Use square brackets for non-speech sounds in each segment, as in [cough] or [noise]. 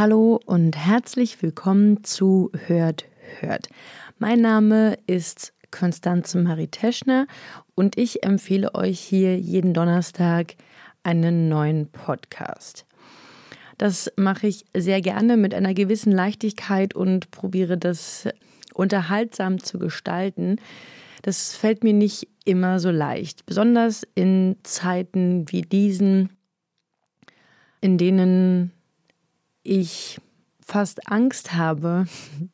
Hallo und herzlich willkommen zu Hört, Hört. Mein Name ist Konstanze Marie Teschner und ich empfehle euch hier jeden Donnerstag einen neuen Podcast. Das mache ich sehr gerne mit einer gewissen Leichtigkeit und probiere das unterhaltsam zu gestalten. Das fällt mir nicht immer so leicht, besonders in Zeiten wie diesen, in denen ich fast Angst habe,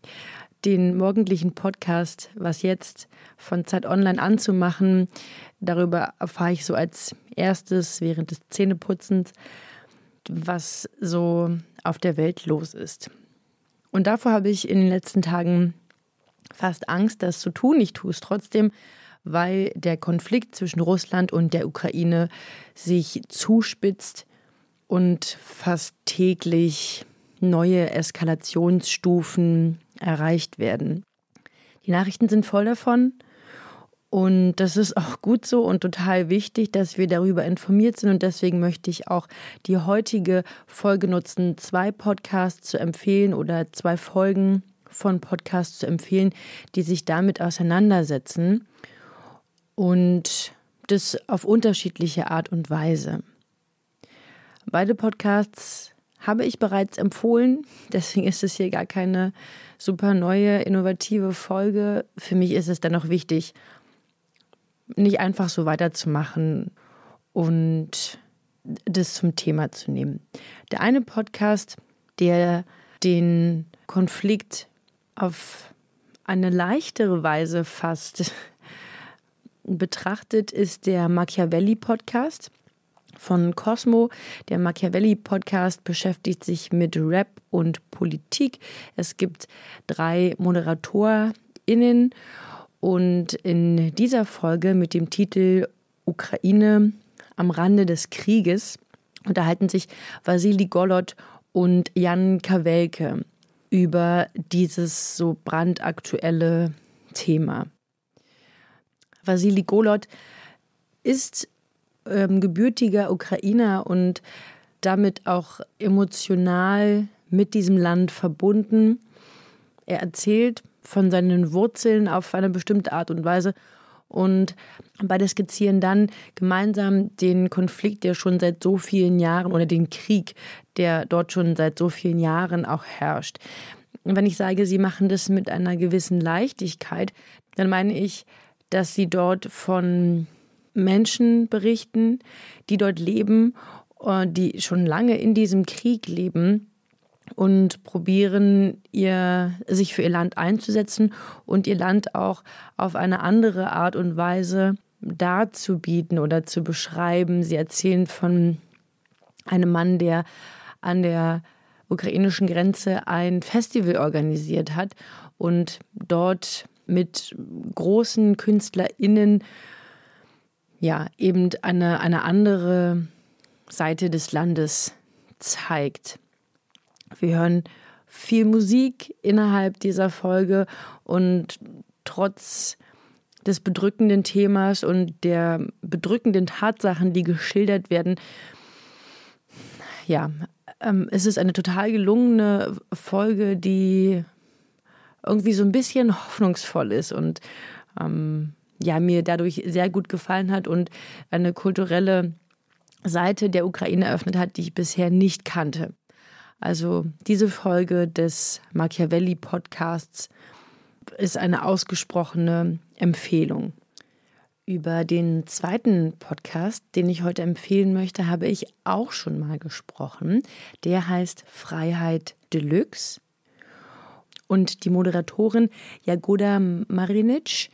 [laughs] den morgendlichen Podcast, was jetzt von Zeit Online anzumachen. Darüber erfahre ich so als erstes während des Zähneputzens, was so auf der Welt los ist. Und davor habe ich in den letzten Tagen fast Angst, das zu tun. Ich tue es trotzdem, weil der Konflikt zwischen Russland und der Ukraine sich zuspitzt und fast täglich neue Eskalationsstufen erreicht werden. Die Nachrichten sind voll davon und das ist auch gut so und total wichtig, dass wir darüber informiert sind und deswegen möchte ich auch die heutige Folge nutzen, zwei Podcasts zu empfehlen oder zwei Folgen von Podcasts zu empfehlen, die sich damit auseinandersetzen und das auf unterschiedliche Art und Weise. Beide Podcasts habe ich bereits empfohlen, [laughs] deswegen ist es hier gar keine super neue, innovative Folge. Für mich ist es dennoch wichtig, nicht einfach so weiterzumachen und das zum Thema zu nehmen. Der eine Podcast, der den Konflikt auf eine leichtere Weise fast [laughs] betrachtet, ist der Machiavelli-Podcast von Cosmo. Der Machiavelli-Podcast beschäftigt sich mit Rap und Politik. Es gibt drei ModeratorInnen und in dieser Folge mit dem Titel Ukraine am Rande des Krieges unterhalten sich Vasili Golot und Jan Kawelke über dieses so brandaktuelle Thema. Vasili Golot ist ähm, gebürtiger Ukrainer und damit auch emotional mit diesem Land verbunden. Er erzählt von seinen Wurzeln auf eine bestimmte Art und Weise und beide skizzieren dann gemeinsam den Konflikt, der schon seit so vielen Jahren oder den Krieg, der dort schon seit so vielen Jahren auch herrscht. Und wenn ich sage, sie machen das mit einer gewissen Leichtigkeit, dann meine ich, dass sie dort von Menschen berichten, die dort leben, äh, die schon lange in diesem Krieg leben und probieren, ihr, sich für ihr Land einzusetzen und ihr Land auch auf eine andere Art und Weise darzubieten oder zu beschreiben. Sie erzählen von einem Mann, der an der ukrainischen Grenze ein Festival organisiert hat und dort mit großen KünstlerInnen ja, eben eine, eine andere Seite des Landes zeigt. Wir hören viel Musik innerhalb dieser Folge und trotz des bedrückenden Themas und der bedrückenden Tatsachen, die geschildert werden, ja, ähm, es ist eine total gelungene Folge, die irgendwie so ein bisschen hoffnungsvoll ist und ähm, ja, mir dadurch sehr gut gefallen hat und eine kulturelle Seite der Ukraine eröffnet hat, die ich bisher nicht kannte. Also diese Folge des Machiavelli-Podcasts ist eine ausgesprochene Empfehlung. Über den zweiten Podcast, den ich heute empfehlen möchte, habe ich auch schon mal gesprochen. Der heißt Freiheit Deluxe. Und die Moderatorin Jagoda Marinic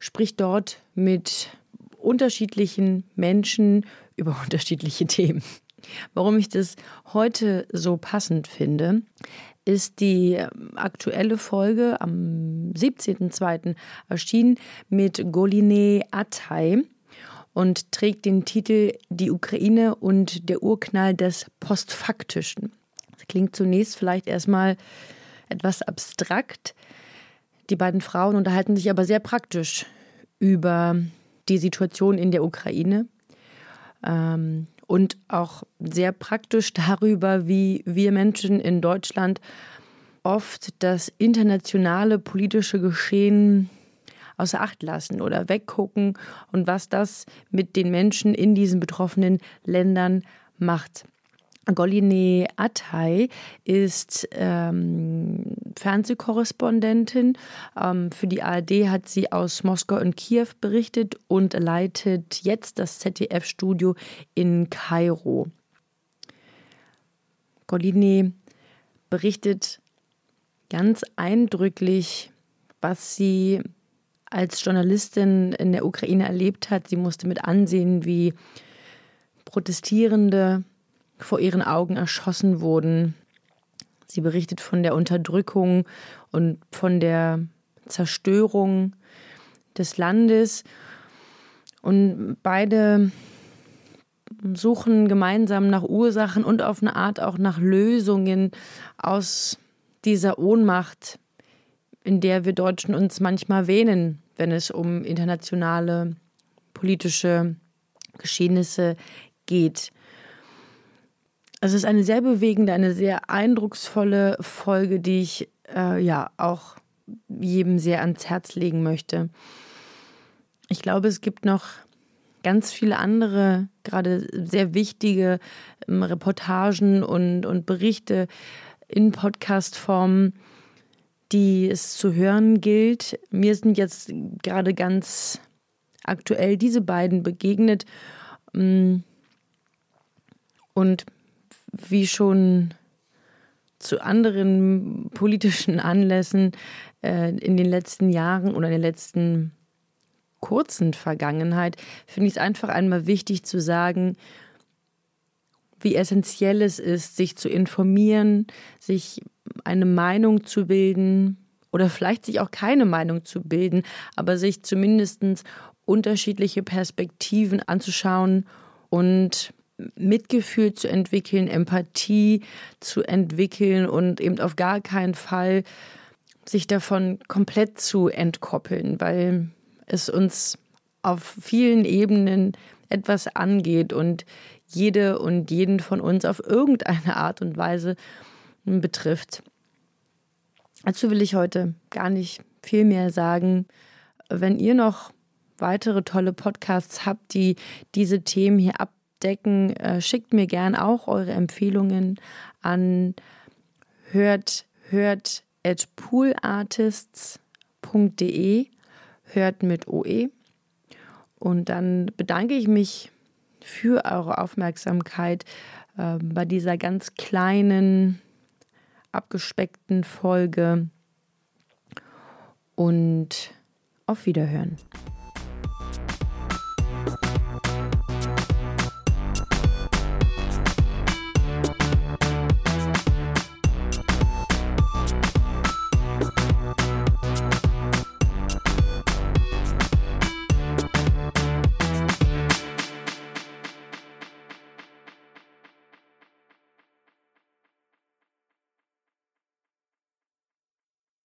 spricht dort mit unterschiedlichen Menschen über [laughs] unterschiedliche Themen. Warum ich das heute so passend finde, ist die aktuelle Folge am 17.02. erschienen mit Goline Atay und trägt den Titel Die Ukraine und der Urknall des Postfaktischen. Das klingt zunächst vielleicht erstmal etwas abstrakt. Die beiden Frauen unterhalten sich aber sehr praktisch über die Situation in der Ukraine ähm, und auch sehr praktisch [laughs] darüber, wie wir Menschen in Deutschland oft das internationale politische Geschehen außer Acht lassen oder weggucken und was das mit den Menschen in diesen betroffenen Ländern macht. Goline Atay ist ähm, Fernsehkorrespondentin. Ähm, für die ARD hat sie aus Moskau und Kiew berichtet und leitet jetzt das ZDF-Studio in Kairo. Goline berichtet ganz eindrücklich, was sie als Journalistin in der Ukraine erlebt hat. Sie musste mit ansehen, wie Protestierende vor ihren Augen erschossen wurden. Sie berichtet von der Unterdrückung und von der Zerstörung des Landes. Und beide suchen gemeinsam nach Ursachen und auf eine Art auch nach Lösungen aus dieser Ohnmacht, in der wir Deutschen uns manchmal wähnen, wenn es um internationale politische Geschehnisse geht. Es ist eine sehr bewegende, eine sehr eindrucksvolle Folge, die ich äh, ja auch jedem sehr ans Herz legen möchte. Ich glaube, es gibt noch ganz viele andere, gerade sehr wichtige ähm, Reportagen und, und Berichte in Podcast-Form, die es zu hören gilt. Mir sind jetzt gerade ganz aktuell diese beiden begegnet. Mm, und wie schon zu anderen politischen Anlässen äh, in den letzten Jahren oder in der letzten kurzen Vergangenheit, finde ich es einfach einmal wichtig zu sagen, wie essentiell es ist, sich zu informieren, sich eine Meinung zu bilden oder vielleicht sich auch keine Meinung zu bilden, aber sich zumindest unterschiedliche Perspektiven anzuschauen und Mitgefühl zu entwickeln, Empathie zu entwickeln und eben auf gar keinen Fall sich davon komplett zu entkoppeln, weil es uns auf vielen Ebenen etwas angeht und jede und jeden von uns auf irgendeine Art und Weise betrifft. Dazu will ich heute gar nicht viel mehr sagen. Wenn ihr noch weitere tolle Podcasts habt, die diese Themen hier ab abdecken, äh, schickt mir gern auch eure Empfehlungen an hört hört at poolartists.de hört mit OE und dann bedanke ich mich für eure Aufmerksamkeit äh, bei dieser ganz kleinen abgespeckten Folge und auf Wiederhören.